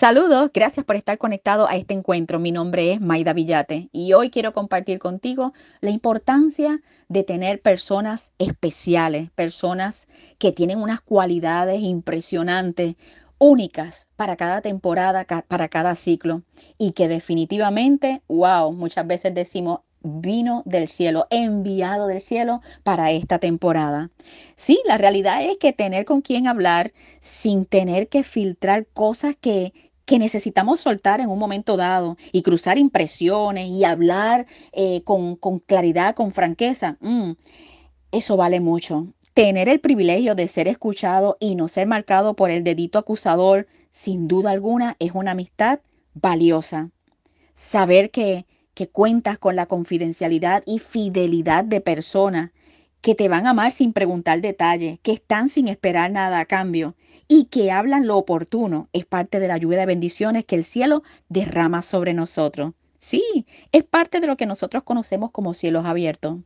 Saludos, gracias por estar conectado a este encuentro. Mi nombre es Maida Villate y hoy quiero compartir contigo la importancia de tener personas especiales, personas que tienen unas cualidades impresionantes, únicas para cada temporada, para cada ciclo y que definitivamente, wow, muchas veces decimos, vino del cielo, enviado del cielo para esta temporada. Sí, la realidad es que tener con quien hablar sin tener que filtrar cosas que, que necesitamos soltar en un momento dado y cruzar impresiones y hablar eh, con, claridad, con franqueza, mm, eso vale mucho. Tener el privilegio de ser escuchado y no ser marcado por el dedito acusador, sin duda alguna, es una amistad valiosa. Saber que que cuentas con la confidencialidad y fidelidad de personas que te van a amar sin preguntar detalles, que están sin esperar nada a cambio y que hablan lo oportuno, es parte de la lluvia de bendiciones que el cielo derrama sobre nosotros. Sí, es parte de lo que nosotros conocemos como cielos abiertos.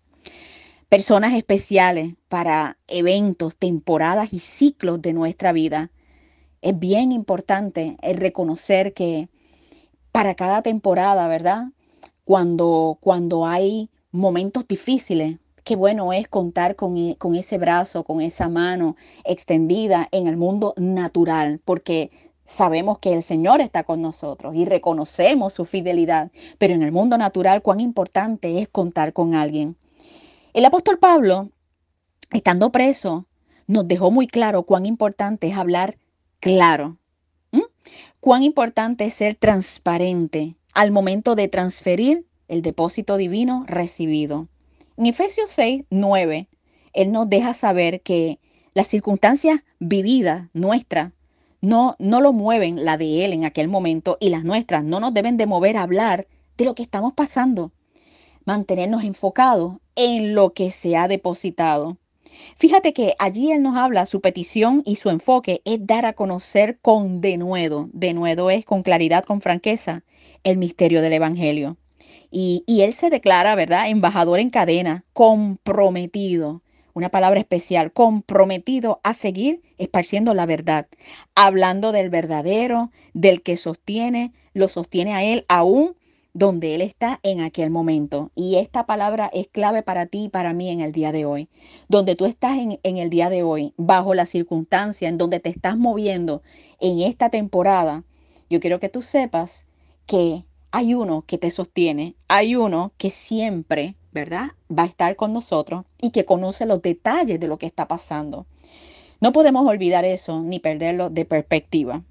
Personas especiales para eventos, temporadas y ciclos de nuestra vida. Es bien importante el reconocer que para cada temporada, ¿verdad? cuando, cuando hay momentos difíciles, qué bueno es contar con, e, con, ese brazo, con esa mano extendida en el mundo natural, porque sabemos que el Señor está con nosotros y reconocemos su fidelidad, pero en el mundo natural cuán importante es contar con alguien. El apóstol Pablo, estando preso, nos dejó muy claro cuán importante es hablar claro, cuán importante es ser transparente, al momento de transferir el depósito divino recibido. En Efesios 6, 9, Él nos deja saber que las circunstancias vividas nuestras no, no lo mueven la de Él en aquel momento y las nuestras no nos deben de mover a hablar de lo que estamos pasando. Mantenernos enfocados en lo que se ha depositado. Fíjate que allí Él nos habla, su petición y su enfoque es dar a conocer con denuedo. Denuedo es con claridad, con franqueza, el misterio del Evangelio. Y, él se declara, ¿verdad? Embajador en cadena, comprometido, una palabra especial, comprometido a seguir esparciendo la verdad, hablando del verdadero, del que sostiene, lo sostiene a él aún donde Él está en aquel momento. Y esta palabra es clave para ti y para mí en el día de hoy. Donde tú estás en, en, el día de hoy, bajo la circunstancia en donde te estás moviendo en esta temporada, yo quiero que tú sepas que hay uno que te sostiene, hay uno que siempre, ¿verdad? Va a estar con nosotros y que conoce los detalles de lo que está pasando. No podemos olvidar eso ni perderlo de perspectiva.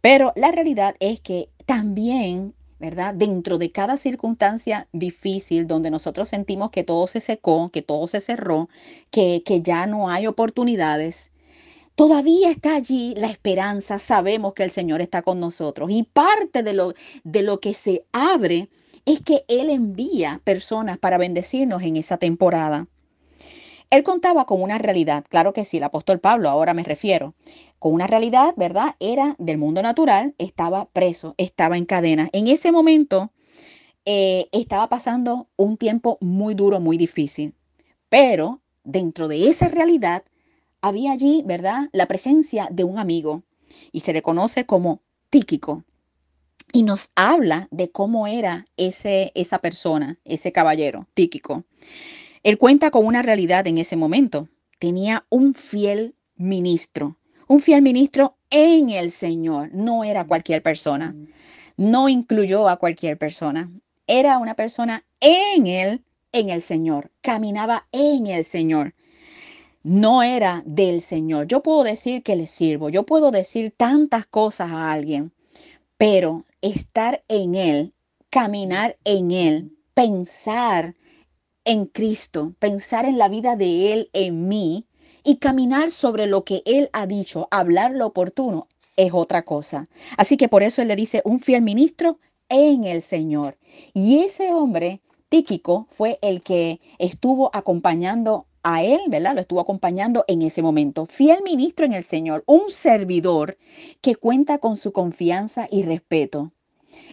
Pero la realidad es que también ¿verdad? Dentro de cada circunstancia difícil donde nosotros sentimos que todo se secó, que todo se cerró, que, que ya no hay oportunidades, todavía está allí la esperanza, sabemos que el Señor está con nosotros. Y parte de lo, de lo que se abre es que Él envía personas para bendecirnos en esa temporada. Él contaba con una realidad, claro que sí, el apóstol Pablo, ahora me refiero, con una realidad, ¿verdad? Era del mundo natural, estaba preso, estaba en cadena. En ese momento eh, estaba pasando un tiempo muy duro, muy difícil, pero dentro de esa realidad había allí, ¿verdad? La presencia de un amigo y se le conoce como Tíquico. Y nos habla de cómo era ese, esa persona, ese caballero, Tíquico. Él cuenta con una realidad en ese momento. Tenía un fiel ministro, un fiel ministro en el Señor. No era cualquier persona. No incluyó a cualquier persona. Era una persona en él, en el Señor. Caminaba en el Señor. No era del Señor. Yo puedo decir que le sirvo. Yo puedo decir tantas cosas a alguien. Pero estar en Él, caminar en Él, pensar en Cristo, pensar en la vida de Él en mí y caminar sobre lo que Él ha dicho, hablar lo oportuno, es otra cosa. Así que por eso Él le dice un fiel ministro en el Señor. Y ese hombre, Tíquico, fue el que estuvo acompañando a él, ¿verdad? Lo estuvo acompañando en ese momento. Fiel ministro en el Señor, un servidor que cuenta con su confianza y respeto.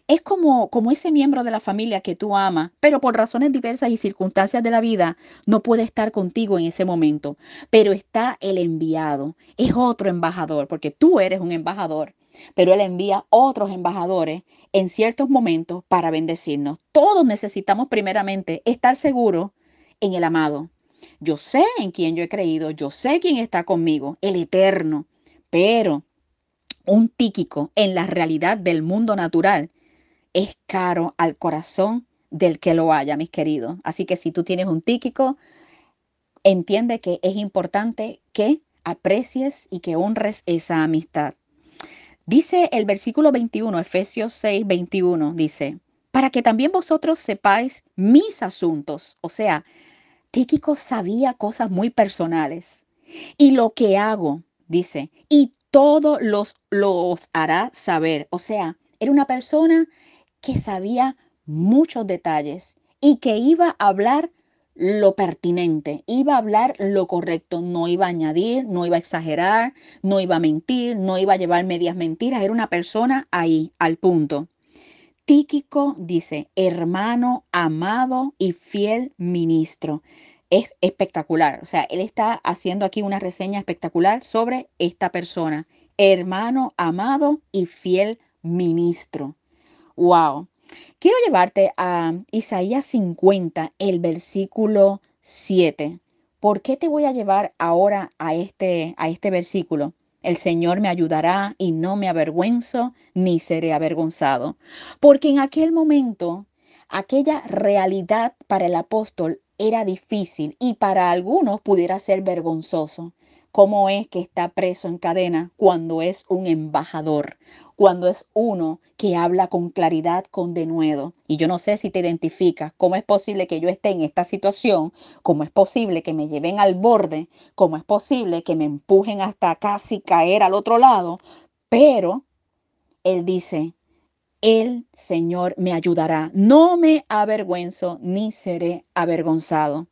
Es como, como ese miembro de la familia que tú amas, pero por razones diversas y circunstancias de la vida no puede estar contigo en ese momento. Pero está el enviado, es otro embajador, porque tú eres un embajador. Pero Él envía otros embajadores en ciertos momentos para bendecirnos. Todos necesitamos primeramente estar seguros en el amado. Yo sé en quién yo he creído, yo sé quién está conmigo, el eterno. Pero un tíquico en la realidad del mundo natural es caro al corazón del que lo haya, mis queridos. Así que si tú tienes un tíquico, entiende que es importante que aprecies y que honres esa amistad. Dice el versículo 21, Efesios 6, 21, dice, para que también vosotros sepáis mis asuntos. O sea, Tíquico sabía cosas muy personales. Y lo que hago, dice, y todos los, los hará saber. O sea, era una persona que sabía muchos detalles y que iba a hablar lo pertinente, iba a hablar lo correcto, no iba a añadir, no iba a exagerar, no iba a mentir, no iba a llevar medias mentiras, era una persona ahí, al punto. Tíquico dice, hermano, amado y fiel ministro. Es espectacular, o sea, él está haciendo aquí una reseña espectacular sobre esta persona, hermano, amado y fiel ministro. Wow. Quiero llevarte a Isaías 50, el versículo 7. ¿Por qué te voy a llevar ahora a este, a este versículo? El Señor me ayudará y no me avergüenzo ni seré avergonzado. Porque en aquel momento, aquella realidad para el apóstol era difícil y para algunos pudiera ser vergonzoso cómo es que está preso en cadena cuando es un embajador, cuando es uno que habla con claridad, con denuedo. Y yo no sé si te identificas, cómo es posible que yo esté en esta situación, cómo es posible que me lleven al borde, cómo es posible que me empujen hasta casi caer al otro lado, pero él dice, el Señor me ayudará, no me avergüenzo ni seré avergonzado.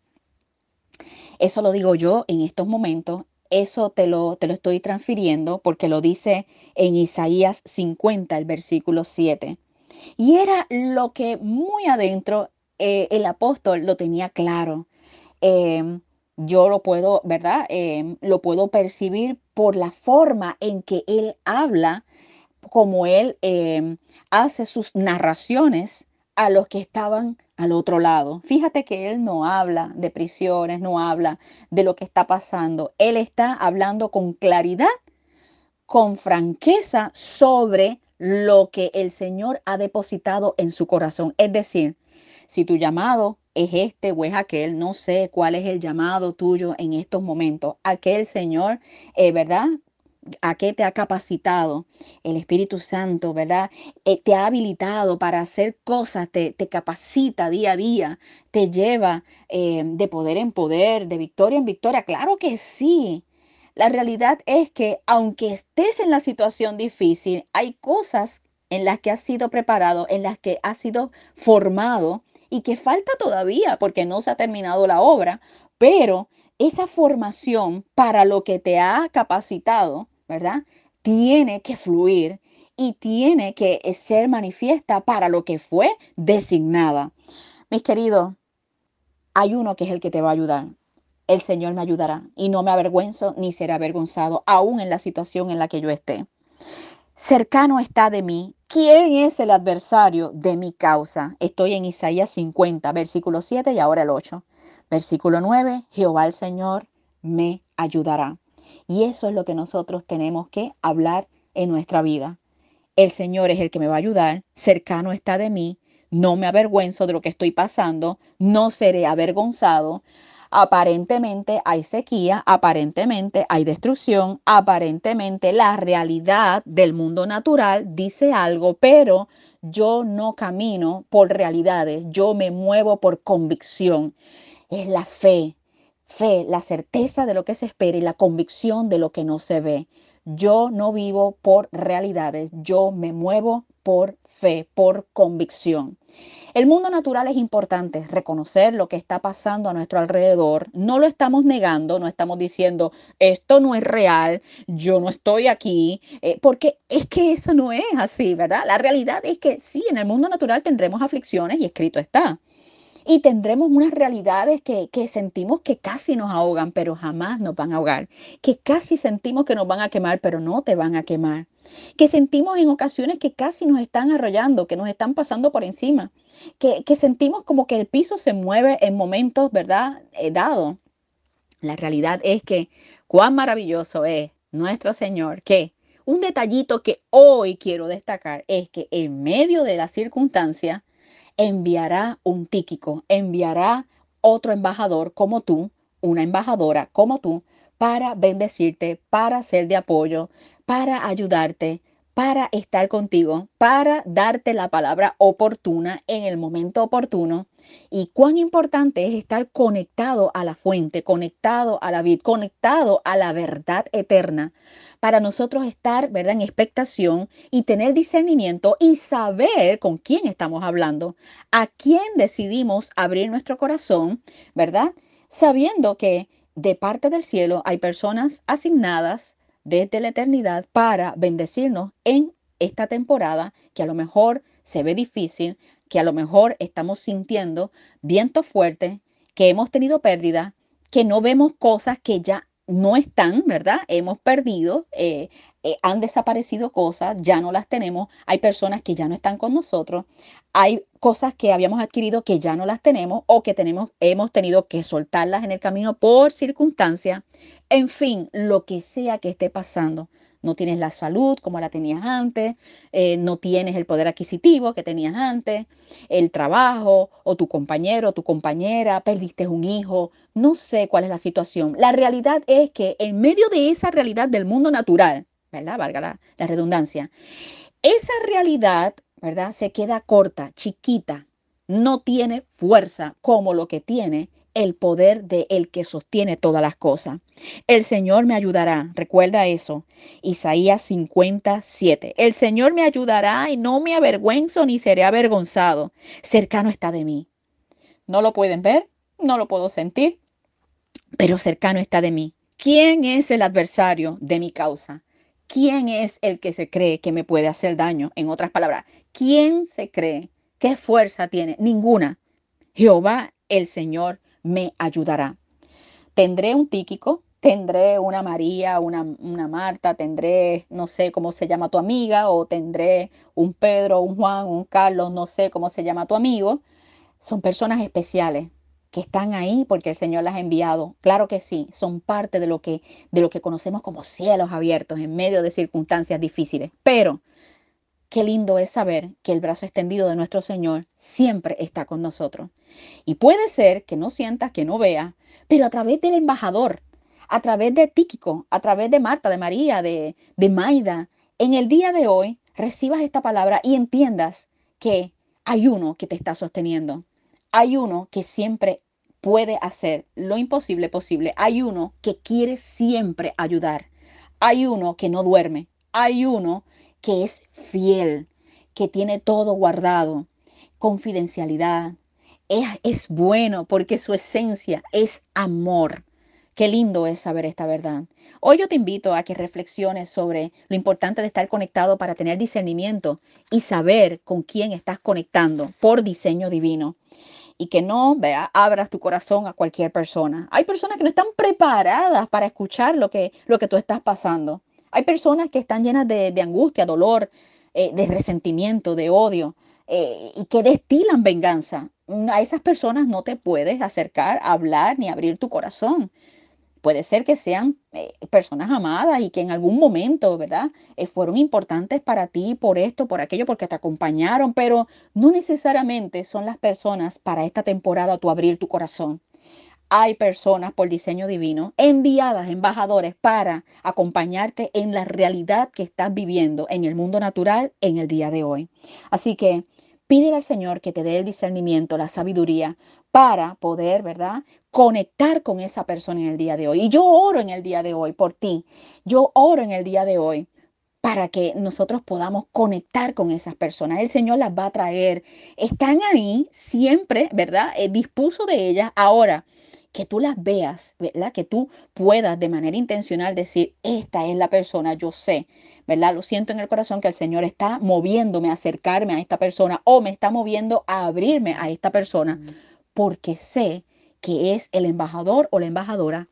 Eso lo digo yo en estos momentos eso te lo, te lo estoy transfiriendo porque lo dice en Isaías 50, el versículo 7. Y era lo que muy adentro eh, el apóstol lo tenía claro. Em, yo lo puedo, ¿verdad? Em, lo puedo percibir por la forma en que él habla, como él em, hace sus narraciones a los que estaban al otro lado. Fíjate que él no habla de prisiones, no habla de lo que está pasando. Él está hablando con claridad, con franqueza sobre lo que el Señor ha depositado en su corazón. Es decir, si tu llamado es este o es aquel, no sé cuál es el llamado tuyo en estos momentos. Aquel Señor, eh, ¿verdad? A qué te ha capacitado el Espíritu Santo, ¿verdad? Eh, te ha habilitado para hacer cosas, te, capacita día a día, te lleva eh, de poder en poder, de victoria en victoria. Claro que sí. La realidad es que aunque estés en la situación difícil, hay cosas en las que has sido preparado, en las que has sido formado y que falta todavía porque no se ha terminado la obra, pero esa formación para lo que te ha capacitado ¿verdad? Tiene que fluir y tiene que ser manifiesta para lo que fue designada. Mis queridos, hay uno que es el que te va a ayudar. El Señor me ayudará y no me avergüenzo ni seré avergonzado, aún en la situación en la que yo esté. Cercano está de mí. ¿Quién es el adversario de mi causa? Estoy en Isaías 50, versículo 7 y ahora el 8. Versículo 9, Jehová el Señor me ayudará. Y eso es lo que nosotros tenemos que hablar en nuestra vida. El Señor es el que me va a ayudar, cercano está de mí, no me avergüenzo de lo que estoy pasando, no seré avergonzado. Aparentemente hay sequía, aparentemente hay destrucción, aparentemente la realidad del mundo natural dice algo, pero yo no camino por realidades, yo me muevo por convicción. Es la fe, fe, la certeza de lo que se espera y la convicción de lo que no se ve. Yo no vivo por realidades, yo me muevo por fe, por convicción. El mundo natural es importante, reconocer lo que está pasando a nuestro alrededor. No lo estamos negando, no estamos diciendo, esto no es real, yo no estoy aquí, eh, porque es que eso no es así, ¿verdad? La realidad es que sí, en el mundo natural tendremos aflicciones y escrito está. Y tendremos unas realidades que, que, sentimos que casi nos ahogan, pero jamás nos van a ahogar. Que casi sentimos que nos van a quemar, pero no te van a quemar. Que sentimos en ocasiones que casi nos están arrollando, que nos están pasando por encima. Que, que sentimos como que el piso se mueve en momentos, ¿verdad? Eh, dado. La realidad es que cuán maravilloso es nuestro Señor que un detallito que hoy quiero destacar es que en medio de la circunstancia, enviará un Tíquico, enviará otro embajador como tú, una embajadora como tú, para bendecirte, para ser de apoyo, para ayudarte, para estar contigo, para darte la palabra oportuna en el momento oportuno. Y cuán importante es estar conectado a la fuente, conectado a la vid, conectado a la verdad eterna, para nosotros estar, ¿verdad?, en expectación y tener discernimiento y saber con quién estamos hablando, a quién decidimos abrir nuestro corazón, ¿verdad? Sabiendo que de parte del cielo hay personas asignadas desde la eternidad para bendecirnos en esta temporada que a lo mejor se ve difícil, que a lo mejor estamos sintiendo viento fuerte, que hemos tenido pérdida, que no vemos cosas que ya no están, ¿verdad? Hemos perdido, eh, eh, han desaparecido cosas, ya no las tenemos, hay personas que ya no están con nosotros, hay cosas que habíamos adquirido que ya no las tenemos o que tenemos, hemos tenido que soltarlas en el camino por circunstancias, en fin, lo que sea que esté pasando no tienes la salud como la tenías antes, eh, no tienes el poder adquisitivo que tenías antes, el trabajo o tu compañero o tu compañera, perdiste un hijo, no sé cuál es la situación. La realidad es que en medio de esa realidad del mundo natural, ¿verdad? Valga la, la redundancia, esa realidad, ¿verdad? Se queda corta, chiquita, no tiene fuerza como lo que tiene el poder de el que sostiene todas las cosas. El Señor me ayudará, recuerda eso. Isaías 57. El Señor me ayudará y no me avergüenzo ni seré avergonzado. Cercano está de mí. No lo pueden ver, no lo puedo sentir, pero cercano está de mí. ¿Quién es el adversario de mi causa? ¿Quién es el que se cree que me puede hacer daño? En otras palabras, ¿quién se cree? ¿Qué fuerza tiene? Ninguna. Jehová el Señor me ayudará. Tendré un Tíquico, tendré una María, una, una, Marta, tendré, no sé cómo se llama tu amiga, o tendré un Pedro, un Juan, un Carlos, no sé cómo se llama tu amigo. Son personas especiales que están ahí porque el Señor las ha enviado. Claro que sí, son parte de lo que, de lo que conocemos como cielos abiertos en medio de circunstancias difíciles. Pero Qué lindo es saber que el brazo extendido de nuestro Señor siempre está con nosotros. Y puede ser que no sientas, que no veas, pero a través del embajador, a través de Tíquico, a través de Marta, de María, de, de Maida, en el día de hoy recibas esta palabra y entiendas que hay uno que te está sosteniendo. Hay uno que siempre puede hacer lo imposible posible. Hay uno que quiere siempre ayudar. Hay uno que no duerme. Hay uno que es fiel, que tiene todo guardado, confidencialidad. Es, es bueno porque su esencia es amor. Qué lindo es saber esta verdad. Hoy yo te invito a que reflexiones sobre lo importante de estar conectado para tener discernimiento y saber con quién estás conectando por diseño divino. Y que no vea, abras tu corazón a cualquier persona. Hay personas que no están preparadas para escuchar lo que, lo que tú estás pasando. Hay personas que están llenas de, angustia, dolor, eh, de resentimiento, de odio eh, y que destilan venganza. A esas personas no te puedes acercar, hablar ni abrir tu corazón. Puede ser que sean eh, personas amadas y que en algún momento, ¿verdad? fueron importantes para ti por esto, por aquello, porque te acompañaron, pero no necesariamente son las personas para esta temporada tú abrir tu corazón hay personas por diseño divino enviadas, embajadores, para acompañarte en la realidad que estás viviendo en el mundo natural en el día de hoy. Así que pídele al Señor que te dé el discernimiento, la sabiduría para poder, ¿verdad? Conectar con esa persona en el día de hoy. Y yo oro en el día de hoy por ti. Yo oro en el día de hoy para que nosotros podamos conectar con esas personas. El Señor las va a traer. Están ahí siempre, ¿verdad? Eh, dispuso de ellas. Ahora, que tú las veas, ¿verdad? Que tú puedas de manera intencional decir, esta es la persona, yo sé, ¿verdad? Lo siento en el corazón que el Señor está moviéndome a acercarme a esta persona o me está moviendo a abrirme a esta persona, porque sé que es el embajador o la embajadora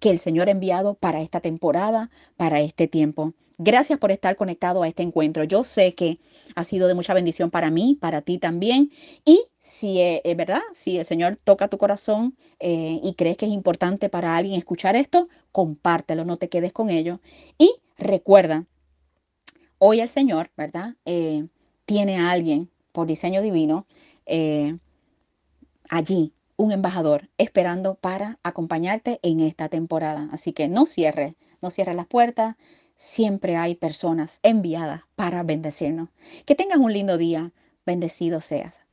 que el Señor ha enviado para esta temporada, para este tiempo. Gracias por estar conectado a este encuentro. Yo sé que ha sido de mucha bendición para mí, para ti también. Y si es eh, verdad, si el Señor toca tu corazón eh, y crees que es importante para alguien escuchar esto, compártelo, no te quedes con ello. Y recuerda, hoy el Señor, ¿verdad? Eh, tiene a alguien por diseño divino allí un embajador esperando para acompañarte en esta temporada. Así que no cierres, no cierres las puertas. Siempre hay personas enviadas para bendecirnos. Que tengas un lindo día. Bendecido seas.